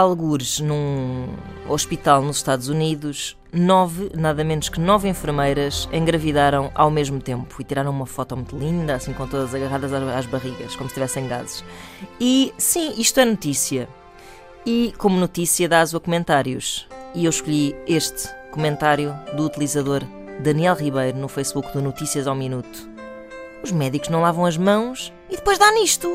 algures num hospital nos Estados Unidos, nove, nada menos que nove enfermeiras engravidaram ao mesmo tempo e tiraram uma foto muito linda, assim com todas agarradas às barrigas, como se tivessem gases. E sim, isto é notícia. E como notícia dá aso a comentários. E eu escolhi este comentário do utilizador Daniel Ribeiro no Facebook do Notícias ao Minuto. Os médicos não lavam as mãos e depois dá nisto.